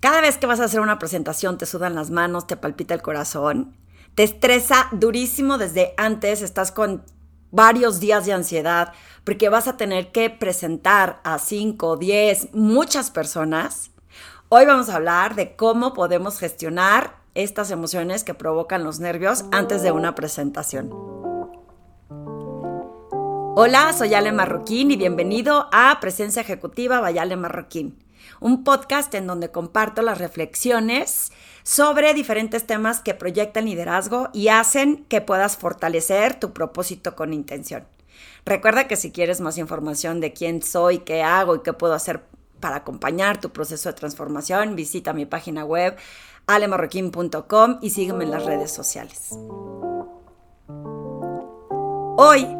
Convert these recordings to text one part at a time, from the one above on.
Cada vez que vas a hacer una presentación te sudan las manos, te palpita el corazón, te estresa durísimo desde antes, estás con varios días de ansiedad porque vas a tener que presentar a 5, 10, muchas personas. Hoy vamos a hablar de cómo podemos gestionar estas emociones que provocan los nervios antes de una presentación. Hola, soy Ale Marroquín y bienvenido a Presencia Ejecutiva by Ale Marroquín un podcast en donde comparto las reflexiones sobre diferentes temas que proyectan liderazgo y hacen que puedas fortalecer tu propósito con intención. Recuerda que si quieres más información de quién soy, qué hago y qué puedo hacer para acompañar tu proceso de transformación, visita mi página web alemarroquín.com y sígueme en las redes sociales. Hoy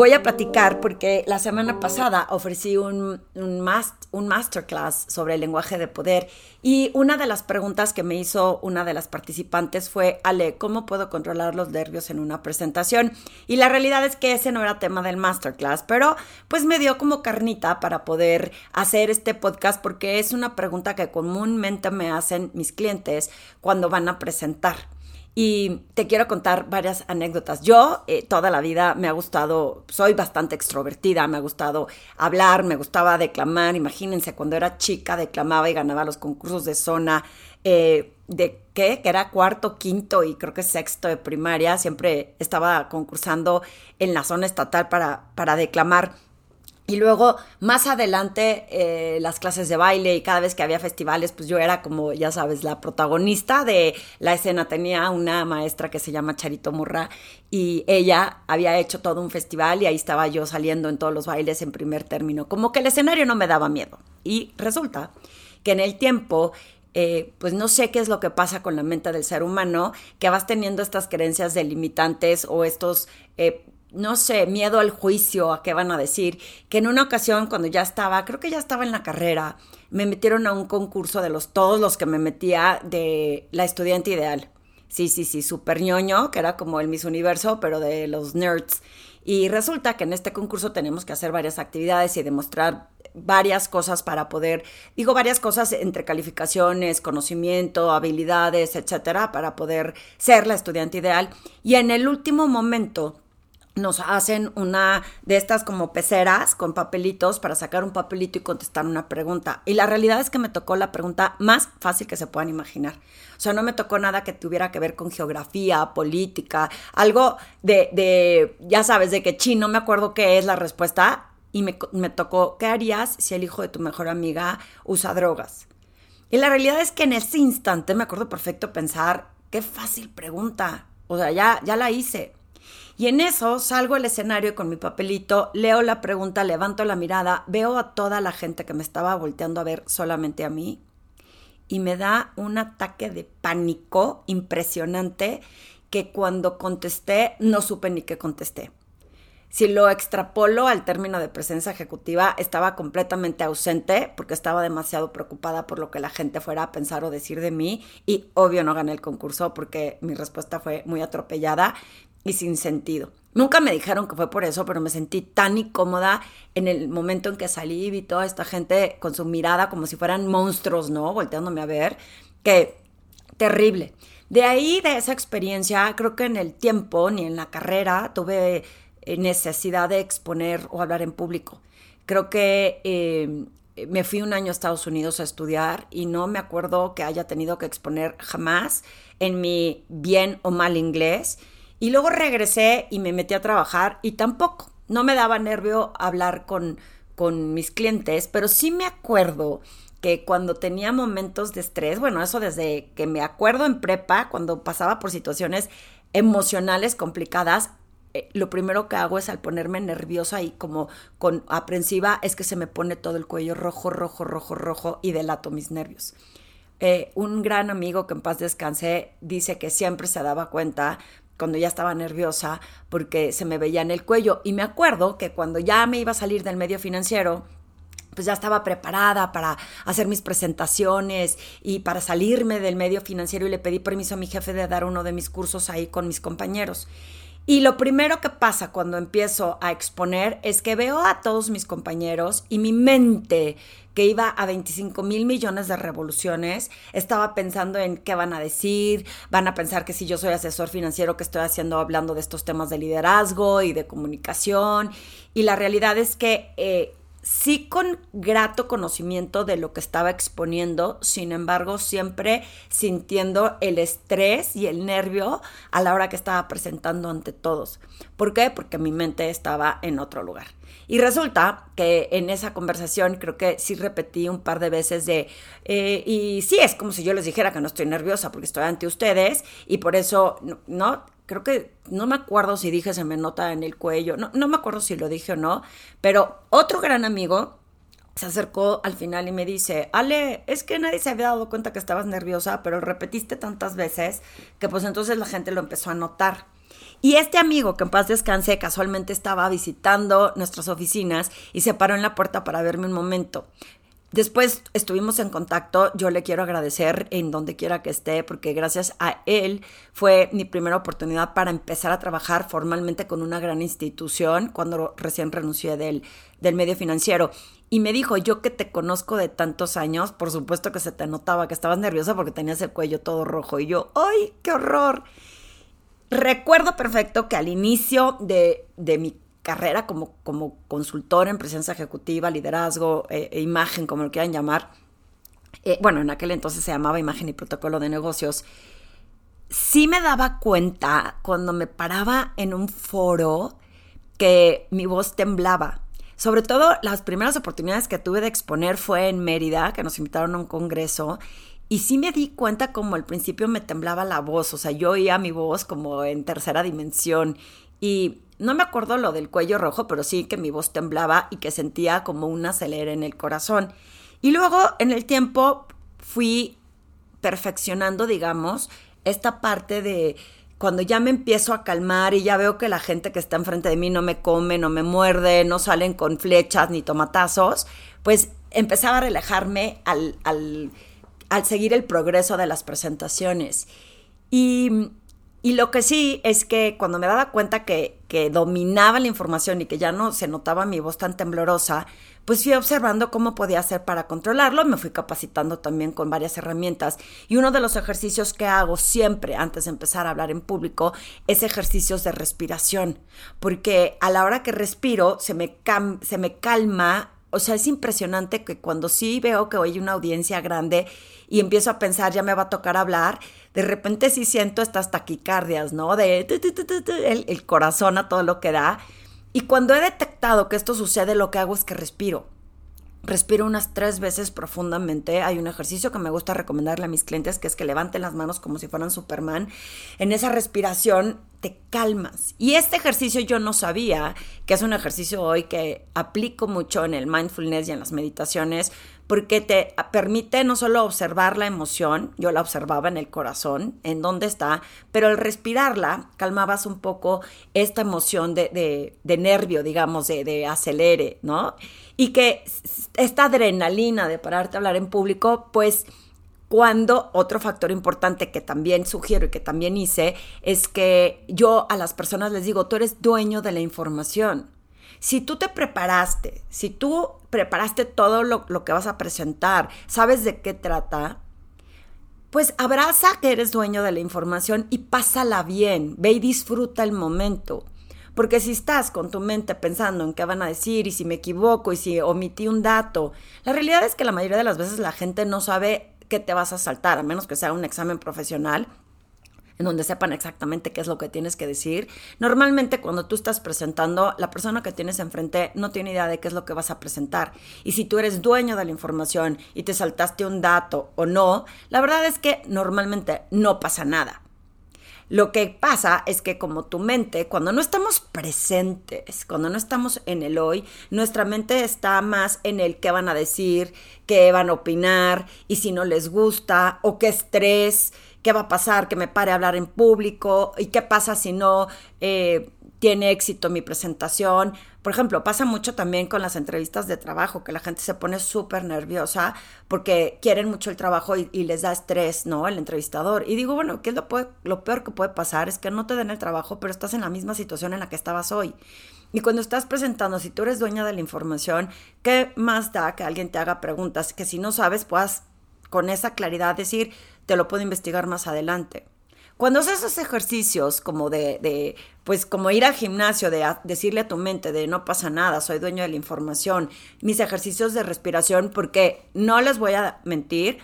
voy a platicar porque la semana pasada ofrecí un, un, un, masterclass sobre el lenguaje de poder y una de las preguntas que me hizo una de las participantes fue, Ale, ¿cómo puedo controlar los nervios en una presentación? Y la realidad es que ese no era tema del masterclass, pero pues me dio como carnita para poder hacer este podcast porque es una pregunta que comúnmente me hacen mis clientes cuando van a presentar. Y te quiero contar varias anécdotas. Yo eh, toda la vida me ha gustado, soy bastante extrovertida, me ha gustado hablar, me gustaba declamar. Imagínense, cuando era chica declamaba y ganaba los concursos de zona. Eh, de qué, que era cuarto, quinto y creo que sexto de primaria, siempre estaba concursando en la zona estatal para, para declamar. Y luego, más adelante, eh, las clases de baile y cada vez que había festivales, pues yo era como, ya sabes, la protagonista de la escena. Tenía una maestra que se llama Charito Murra y ella había hecho todo un festival y ahí estaba yo saliendo en todos los bailes en primer término. Como que el escenario no me daba miedo. Y resulta que en el tiempo eh, pues no sé qué es lo que pasa con la mente del ser humano, que vas teniendo estas creencias delimitantes o estos eh, no sé, miedo al juicio, a qué van a decir, que en una ocasión cuando ya estaba, creo que ya estaba en la carrera, me metieron a un concurso de los todos los que me metía de la estudiante ideal. Sí, sí, sí, súper ñoño, que era como el Miss Universo, pero de los nerds. Y resulta que en este concurso tenemos que hacer varias actividades y demostrar varias cosas para poder, digo varias cosas entre calificaciones, conocimiento, habilidades, etcétera, para poder ser la estudiante ideal. Y en el último momento, nos hacen una de estas como peceras con papelitos para sacar un papelito y contestar una pregunta. Y la realidad es que me tocó la pregunta más fácil que se puedan imaginar. O sea, no me tocó nada que tuviera que ver con geografía, política, algo de, de ya sabes, de que chino, no me acuerdo qué es la respuesta. Y me, me tocó, ¿qué harías si el hijo de tu mejor amiga usa drogas? Y la realidad es que en ese instante me acuerdo perfecto pensar, qué fácil pregunta. O sea, ya, ya la hice. Y en eso salgo al escenario con mi papelito, leo la pregunta, levanto la mirada, veo a toda la gente que me estaba volteando a ver solamente a mí y me da un ataque de pánico impresionante que cuando contesté no supe ni qué contesté. Si lo extrapolo al término de presencia ejecutiva, estaba completamente ausente porque estaba demasiado preocupada por lo que la gente fuera a pensar o decir de mí y obvio no gané el concurso porque mi respuesta fue muy atropellada y sin sentido. Nunca me dijeron que fue por eso, pero me sentí tan incómoda en el momento en que salí y vi toda esta gente con su mirada como si fueran monstruos, ¿no? Volteándome a ver, que terrible. De ahí, de esa experiencia, creo que en el tiempo ni en la carrera tuve eh, necesidad de exponer o hablar en público. Creo que eh, me fui un año a Estados Unidos a estudiar y no me acuerdo que haya tenido que exponer jamás en mi bien o mal inglés y luego regresé y me metí a trabajar y tampoco, no me daba nervio hablar con, con mis clientes, pero sí me acuerdo que cuando tenía momentos de estrés, bueno, eso desde que me acuerdo en prepa, cuando pasaba por situaciones emocionales complicadas, eh, lo primero que hago es al ponerme nerviosa y como con aprensiva es que se me pone todo el cuello rojo, rojo, rojo, rojo y delato mis nervios. Eh, un gran amigo que en paz descansé dice que siempre se daba cuenta cuando ya estaba nerviosa porque se me veía en el cuello. Y me acuerdo que cuando ya me iba a salir del medio financiero, pues ya estaba preparada para hacer mis presentaciones y para salirme del medio financiero y le pedí permiso a mi jefe de dar uno de mis cursos ahí con mis compañeros. Y lo primero que pasa cuando empiezo a exponer es que veo a todos mis compañeros y mi mente que iba a 25 mil millones de revoluciones, estaba pensando en qué van a decir, van a pensar que si yo soy asesor financiero, que estoy haciendo hablando de estos temas de liderazgo y de comunicación. Y la realidad es que eh, sí con grato conocimiento de lo que estaba exponiendo, sin embargo, siempre sintiendo el estrés y el nervio a la hora que estaba presentando ante todos. ¿Por qué? Porque mi mente estaba en otro lugar. Y resulta que en esa conversación creo que sí repetí un par de veces de, eh, y sí, es como si yo les dijera que no estoy nerviosa porque estoy ante ustedes y por eso, ¿no? Creo que no me acuerdo si dije se me nota en el cuello, no, no me acuerdo si lo dije o no, pero otro gran amigo se acercó al final y me dice, Ale, es que nadie se había dado cuenta que estabas nerviosa, pero repetiste tantas veces que pues entonces la gente lo empezó a notar. Y este amigo, que en paz descanse, casualmente estaba visitando nuestras oficinas y se paró en la puerta para verme un momento. Después estuvimos en contacto, yo le quiero agradecer en donde quiera que esté, porque gracias a él fue mi primera oportunidad para empezar a trabajar formalmente con una gran institución cuando recién renuncié del, del medio financiero. Y me dijo, yo que te conozco de tantos años, por supuesto que se te notaba que estabas nerviosa porque tenías el cuello todo rojo. Y yo, ¡ay, qué horror! Recuerdo perfecto que al inicio de, de mi carrera como, como consultor en presencia ejecutiva, liderazgo eh, e imagen, como lo quieran llamar, eh, bueno, en aquel entonces se llamaba imagen y protocolo de negocios, sí me daba cuenta cuando me paraba en un foro que mi voz temblaba. Sobre todo las primeras oportunidades que tuve de exponer fue en Mérida, que nos invitaron a un congreso, y sí me di cuenta como al principio me temblaba la voz, o sea, yo oía mi voz como en tercera dimensión y no me acuerdo lo del cuello rojo, pero sí que mi voz temblaba y que sentía como un acelere en el corazón. Y luego en el tiempo fui perfeccionando, digamos, esta parte de cuando ya me empiezo a calmar y ya veo que la gente que está enfrente de mí no me come, no me muerde, no salen con flechas ni tomatazos, pues empezaba a relajarme al, al, al seguir el progreso de las presentaciones. Y y lo que sí es que cuando me daba cuenta que, que, dominaba la información y que ya no se notaba mi voz tan temblorosa, pues fui observando cómo podía hacer para controlarlo, me fui capacitando también con varias herramientas. Y uno de los ejercicios que hago siempre antes de empezar a hablar en público es ejercicios de respiración, porque a la hora que respiro se me, se me calma o sea, es impresionante que cuando sí veo que hay una audiencia grande y empiezo a pensar, ya me va a tocar hablar, de repente sí siento estas taquicardias, ¿no? De el, el corazón a todo lo que da. Y cuando he detectado que esto sucede, lo que hago es que respiro. Respiro unas tres veces profundamente. Hay un ejercicio que me gusta recomendarle a mis clientes, que es que levanten las manos como si fueran Superman. En esa respiración te calmas. Y este ejercicio yo no sabía, que es un ejercicio hoy que aplico mucho en el mindfulness y en las meditaciones, porque te permite no solo observar la emoción, yo la observaba en el corazón, en dónde está, pero al respirarla calmabas un poco esta emoción de, de, nervio, digamos, de, de acelere, ¿no? Y que esta adrenalina de pararte a hablar en público, pues cuando otro factor importante que también sugiero y que también hice es que yo a las personas les digo, tú eres dueño de la información. Si tú te preparaste, si tú preparaste todo lo, que vas a presentar, sabes de qué trata, pues abraza que eres dueño de la información y pásala bien, ve y disfruta el momento. Porque si estás con tu mente pensando en qué van a decir y si me equivoco y si omití un dato, la realidad es que la mayoría de las veces la gente no sabe qué te vas a saltar, a menos que sea un examen profesional en donde sepan exactamente qué es lo que tienes que decir. Normalmente cuando tú estás presentando, la persona que tienes enfrente no tiene idea de qué es lo que vas a presentar. Y si tú eres dueño de la información y te saltaste un dato o no, la verdad es que normalmente no pasa nada. Lo que pasa es que como tu mente, cuando no estamos presentes, cuando no estamos en el hoy, nuestra mente está más en el qué van a decir, qué van a opinar y si no les gusta o qué estrés qué va a pasar, que me pare a hablar en público y qué pasa si no eh, tiene éxito mi presentación. Por ejemplo, pasa mucho también con las entrevistas de trabajo, que la gente se pone súper nerviosa porque quieren mucho el trabajo y, les da estrés, ¿no? El entrevistador. Y digo, bueno, ¿qué es lo, lo peor que puede pasar? Es que no te den el trabajo, pero estás en la misma situación en la que estabas hoy. Y cuando estás presentando, si tú eres dueña de la información, ¿qué más da que alguien te haga preguntas? Que si no sabes, puedas con esa claridad decir, te lo puedo investigar más adelante. Cuando haces esos ejercicios como de, de, pues como ir al gimnasio, de decirle a tu mente de no pasa nada, soy dueño de la información, mis ejercicios de respiración, porque no les voy a mentir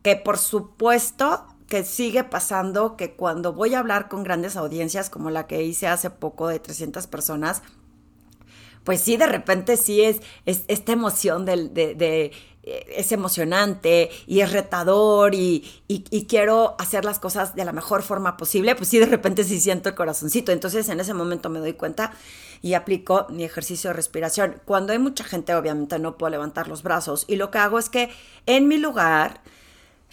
que por supuesto que sigue pasando que cuando voy a hablar con grandes audiencias como la que hice hace poco de 300 personas, pues sí, de repente sí es, es esta emoción de, de es emocionante y es retador y, quiero hacer las cosas de la mejor forma posible, pues sí, de repente sí siento el corazoncito. Entonces en ese momento me doy cuenta y aplico mi ejercicio de respiración. Cuando hay mucha gente, obviamente no puedo levantar los brazos y lo que hago es que en mi lugar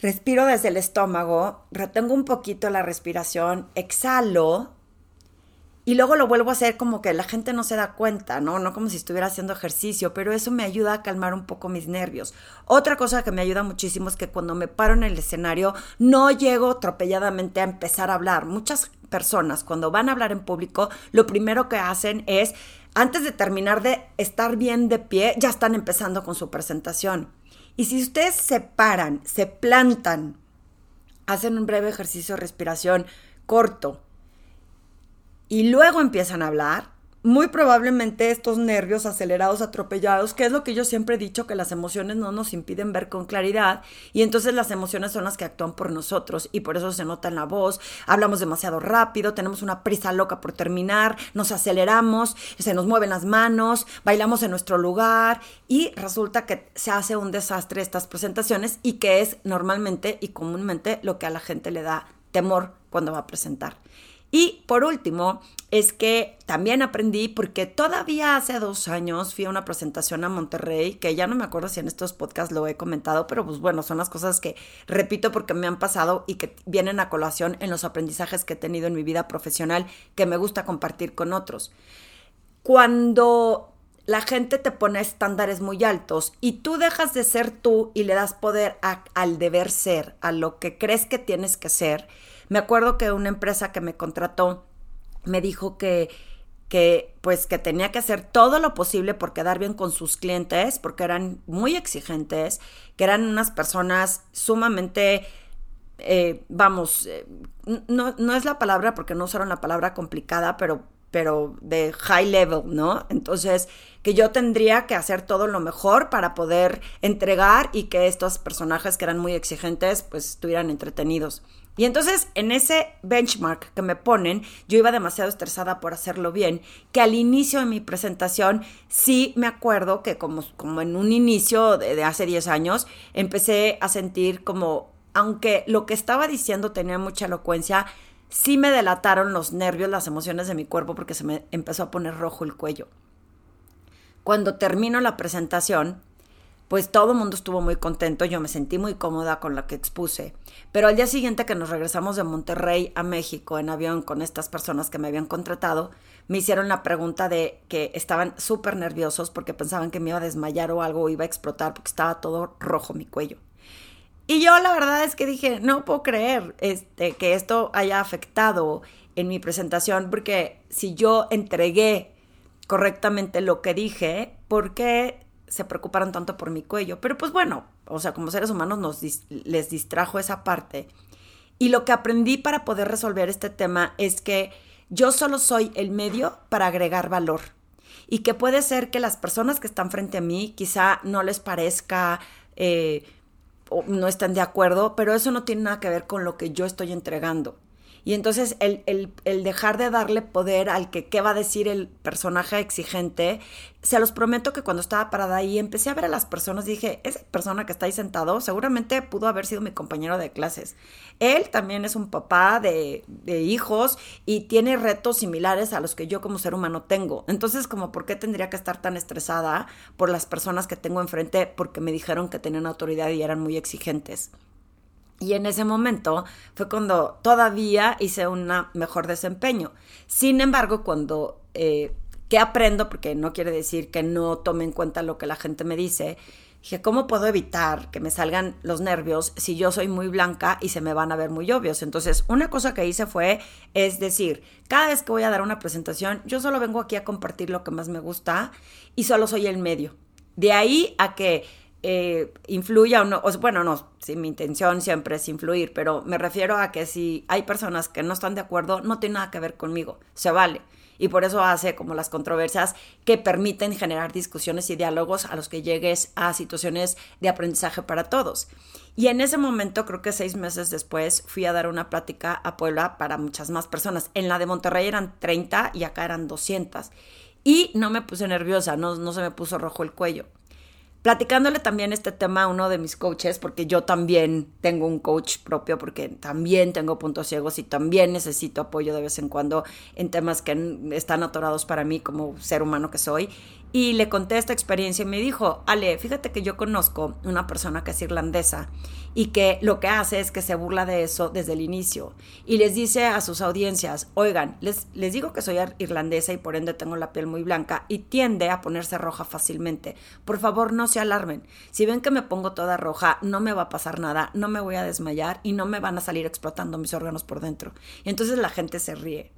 respiro desde el estómago, retengo un poquito la respiración, exhalo y luego lo vuelvo a hacer como que la gente no se da cuenta, ¿no? No como si estuviera haciendo ejercicio, pero eso me ayuda a calmar un poco mis nervios. Otra cosa que me ayuda muchísimo es que cuando me paro en el escenario no llego atropelladamente a empezar a hablar. Muchas personas cuando van a hablar en público, lo primero que hacen es, antes de terminar de estar bien de pie, ya están empezando con su presentación. Y si ustedes se paran, se plantan, hacen un breve ejercicio de respiración corto, y luego empiezan a hablar, muy probablemente estos nervios acelerados, atropellados, que es lo que yo siempre he dicho, que las emociones no nos impiden ver con claridad y entonces las emociones son las que actúan por nosotros y por eso se nota en la voz, hablamos demasiado rápido, tenemos una prisa loca por terminar, nos aceleramos, se nos mueven las manos, bailamos en nuestro lugar y resulta que se hace un desastre estas presentaciones y que es normalmente y comúnmente lo que a la gente le da temor cuando va a presentar. Y por último, es que también aprendí, porque todavía hace dos años fui a una presentación a Monterrey, que ya no me acuerdo si en estos podcasts lo he comentado, pero pues bueno, son las cosas que repito porque me han pasado y que vienen a colación en los aprendizajes que he tenido en mi vida profesional que me gusta compartir con otros. Cuando la gente te pone estándares muy altos y tú dejas de ser tú y le das poder al deber ser, a lo que crees que tienes que ser, me acuerdo que una empresa que me contrató me dijo que que pues que tenía que hacer todo lo posible por quedar bien con sus clientes, porque eran muy exigentes, que eran unas personas sumamente, eh, vamos, eh, no, no, es la palabra porque no usaron la palabra complicada, pero, pero de high level, ¿no? Entonces, que yo tendría que hacer todo lo mejor para poder entregar y que estos personajes que eran muy exigentes, pues estuvieran entretenidos. Y entonces en ese benchmark que me ponen, yo iba demasiado estresada por hacerlo bien, que al inicio de mi presentación sí me acuerdo que como, como en un inicio de, hace 10 años, empecé a sentir como, aunque lo que estaba diciendo tenía mucha elocuencia, sí me delataron los nervios, las emociones de mi cuerpo porque se me empezó a poner rojo el cuello. Cuando termino la presentación, pues todo el mundo estuvo muy contento, yo me sentí muy cómoda con lo que expuse. Pero al día siguiente que nos regresamos de Monterrey a México en avión con estas personas que me habían contratado, me hicieron la pregunta de que estaban súper nerviosos porque pensaban que me iba a desmayar o algo iba a explotar porque estaba todo rojo mi cuello. Y yo la verdad es que dije, no puedo creer este, que esto haya afectado en mi presentación porque si yo entregué correctamente lo que dije, ¿por qué se preocuparon tanto por mi cuello. Pero pues bueno, o sea, como seres humanos nos les distrajo esa parte. Y lo que aprendí para poder resolver este tema es que yo solo soy el medio para agregar valor. Y que puede ser que las personas que están frente a mí quizá no les parezca eh, o no estén de acuerdo, pero eso no tiene nada que ver con lo que yo estoy entregando. Y entonces el, el, dejar de darle poder al que qué va a decir el personaje exigente, se los prometo que cuando estaba parada ahí empecé a ver a las personas y dije, esa persona que está ahí sentado seguramente pudo haber sido mi compañero de clases. Él también es un papá de, de hijos y tiene retos similares a los que yo como ser humano tengo. Entonces, como, ¿por qué tendría que estar tan estresada por las personas que tengo enfrente porque me dijeron que tenían autoridad y eran muy exigentes? Y en ese momento fue cuando todavía hice un mejor desempeño. Sin embargo, cuando, eh, ¿qué aprendo? Porque no quiere decir que no tome en cuenta lo que la gente me dice. Dije, ¿cómo puedo evitar que me salgan los nervios si yo soy muy blanca y se me van a ver muy obvios? Entonces, una cosa que hice fue, es decir, cada vez que voy a dar una presentación, yo solo vengo aquí a compartir lo que más me gusta y solo soy el medio. De ahí a que eh, influya o no, o, bueno, no, sí, mi intención siempre es influir, pero me refiero a que si hay personas que no están de acuerdo, no tiene nada que ver conmigo, se vale. Y por eso hace como las controversias que permiten generar discusiones y diálogos a los que llegues a situaciones de aprendizaje para todos. Y en ese momento, creo que seis meses después, fui a dar una plática a Puebla para muchas más personas. En la de Monterrey eran 30 y acá eran 200. Y no me puse nerviosa, no, no se me puso rojo el cuello platicándole también este tema a uno de mis coaches, porque yo también tengo un coach propio, porque también tengo puntos ciegos y también necesito apoyo de vez en cuando en temas que están atorados para mí como ser humano que soy. Y le conté esta experiencia y me dijo, Ale, fíjate que yo conozco una persona que es irlandesa y que lo que hace es que se burla de eso desde el inicio y les dice a sus audiencias, oigan, les, les digo que soy irlandesa y por ende tengo la piel muy blanca y tiende a ponerse roja fácilmente. Por favor, no se alarmen. Si ven que me pongo toda roja, no me va a pasar nada, no me voy a desmayar y no me van a salir explotando mis órganos por dentro. Y entonces la gente se ríe.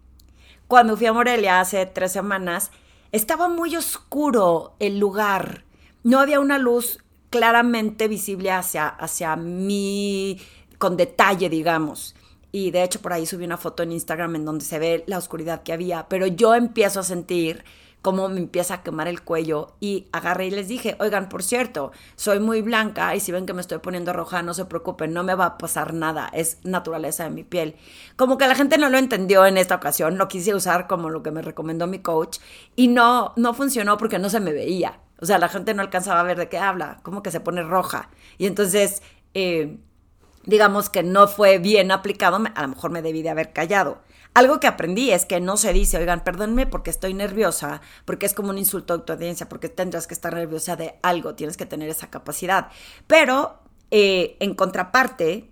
Cuando fui a Morelia hace tres semanas, estaba muy oscuro el lugar. No había una luz claramente visible hacia, hacia mí, con detalle, digamos. Y de hecho por ahí subí una foto en Instagram en donde se ve la oscuridad que había, pero yo empiezo a sentir cómo me empieza a quemar el cuello y agarré y les dije, oigan, por cierto, soy muy blanca y si ven que me estoy poniendo roja, no se preocupen, no me va a pasar nada, es naturaleza de mi piel. Como que la gente no lo entendió en esta ocasión, lo quise usar como lo que me recomendó mi coach y no, no funcionó porque no se me veía. O sea, la gente no alcanzaba a ver de qué habla, como que se pone roja. Y entonces, eh, digamos que no fue bien aplicado, a lo mejor me debí de haber callado. Algo que aprendí es que no se dice, oigan, perdónme porque estoy nerviosa, porque es como un insulto a tu audiencia, porque tendrás que estar nerviosa de algo, tienes que tener esa capacidad. Pero eh, en contraparte,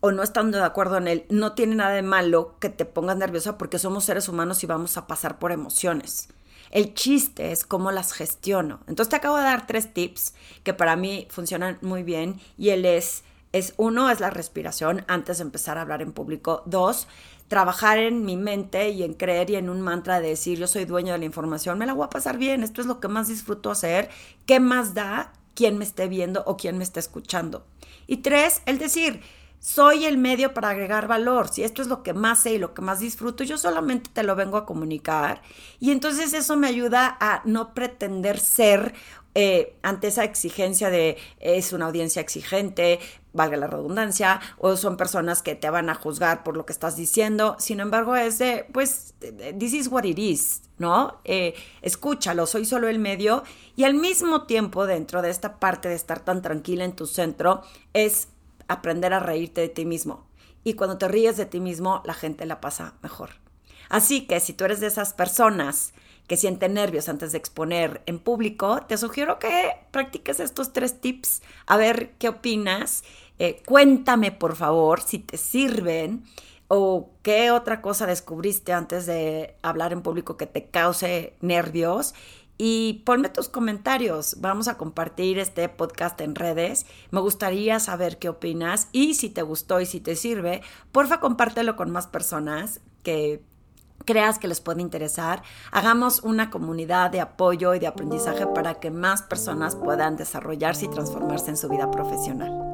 o no estando de acuerdo en él, no tiene nada de malo que te pongas nerviosa porque somos seres humanos y vamos a pasar por emociones. El chiste es cómo las gestiono. Entonces te acabo de dar tres tips que para mí funcionan muy bien y él es, es uno, es la respiración antes de empezar a hablar en público. Dos, trabajar en mi mente y en creer y en un mantra de decir yo soy dueño de la información, me la voy a pasar bien, esto es lo que más disfruto hacer, ¿qué más da quién me esté viendo o quién me esté escuchando? Y tres, el decir, soy el medio para agregar valor. Si esto es lo que más sé y lo que más disfruto, yo solamente te lo vengo a comunicar. Y entonces eso me ayuda a no pretender ser eh, ante esa exigencia de es una audiencia exigente, valga la redundancia, o son personas que te van a juzgar por lo que estás diciendo. Sin embargo, es de, pues, this is what it is, ¿no? Eh, escúchalo, soy solo el medio. Y al mismo tiempo, dentro de esta parte de estar tan tranquila en tu centro, es aprender a reírte de ti mismo. Y cuando te ríes de ti mismo, la gente la pasa mejor. Así que si tú eres de esas personas que sienten nervios antes de exponer en público, te sugiero que practiques estos tres tips, a ver qué opinas. Eh, cuéntame, por favor, si te sirven o qué otra cosa descubriste antes de hablar en público que te cause nervios. Y ponme tus comentarios. Vamos a compartir este podcast en redes. Me gustaría saber qué opinas y si te gustó y si te sirve, porfa compártelo con más personas que creas que les puede interesar, hagamos una comunidad de apoyo y de aprendizaje para que más personas puedan desarrollarse y transformarse en su vida profesional.